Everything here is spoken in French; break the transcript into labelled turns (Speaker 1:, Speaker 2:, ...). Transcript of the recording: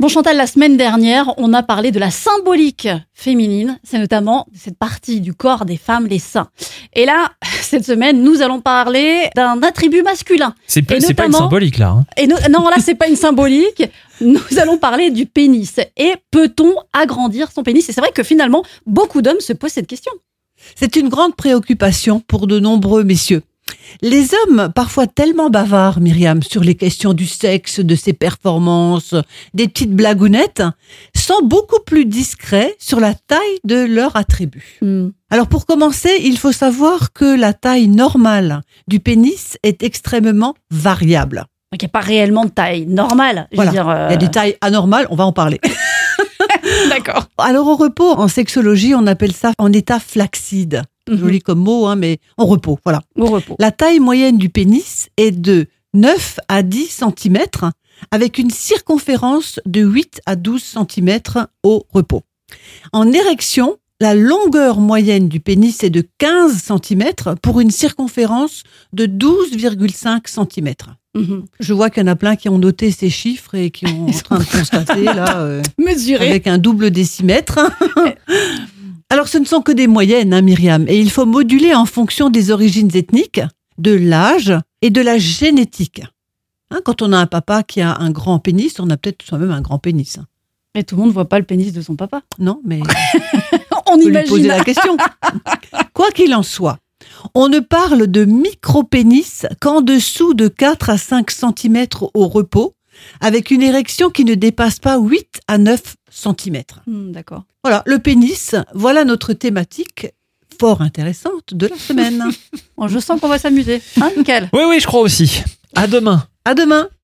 Speaker 1: Bon Chantal, la semaine dernière, on a parlé de la symbolique féminine, c'est notamment cette partie du corps des femmes, les seins. Et là, cette semaine, nous allons parler d'un attribut masculin.
Speaker 2: C'est pas, pas une symbolique là. hein.
Speaker 1: Et no- non, là, c'est pas une symbolique. Nous allons parler du pénis. Et peut-on agrandir son pénis? Et c'est vrai que finalement, beaucoup d'hommes se posent cette question.
Speaker 3: C'est une grande préoccupation pour de nombreux messieurs. Les hommes, parfois tellement bavards, Myriam, sur les questions du sexe, de ses performances, des petites blagounettes, sont beaucoup plus discrets sur la taille de leur attribut.
Speaker 1: Hmm.
Speaker 3: Alors pour commencer, il faut savoir que la taille normale du pénis est extrêmement variable.
Speaker 1: Donc, il n'y a pas réellement de taille normale. Je
Speaker 3: Voilà.
Speaker 1: veux dire, euh,
Speaker 3: Il y a des tailles anormales, on va en parler.
Speaker 1: D'accord.
Speaker 3: Alors au repos, en sexologie, on appelle ça en état flaccide.
Speaker 1: Mhm.
Speaker 3: Joli comme mot, hein, mais en repos, voilà.
Speaker 1: Au repos.
Speaker 3: La taille moyenne du pénis est de 9 à 10 cm avec une circonférence de 8 à 12 cm au repos. En érection, la longueur moyenne du pénis est de 15 cm pour une circonférence de 12,5 cm.
Speaker 1: Mhm.
Speaker 3: Je vois qu'il y en a plein qui ont noté ces chiffres et qui ont en train de constater là euh,
Speaker 1: Mesuré.
Speaker 3: avec un double décimètre. Alors, ce ne sont que des moyennes, hein, Myriam, et il faut moduler en fonction des origines ethniques, de l'âge et de la génétique. Hein, quand on a un papa qui a un grand pénis, on a peut-être soi-même un grand pénis.
Speaker 1: Mais tout le monde ne voit pas le pénis de son papa.
Speaker 3: Non, mais
Speaker 1: On
Speaker 3: on peut lui
Speaker 1: imagine.
Speaker 3: poser la question. Quoi qu'il en soit, on ne parle de micro-pénis qu'en dessous de 4 à 5 cm au repos, avec une érection qui ne dépasse pas 8 à 9 cm.
Speaker 1: Hmm, D'accord.
Speaker 3: Voilà, le pénis, voilà notre thématique fort intéressante de la semaine.
Speaker 1: Bon, je sens qu'on va s'amuser. Hein, Michael
Speaker 2: Oui, oui, je crois aussi. À demain.
Speaker 3: à demain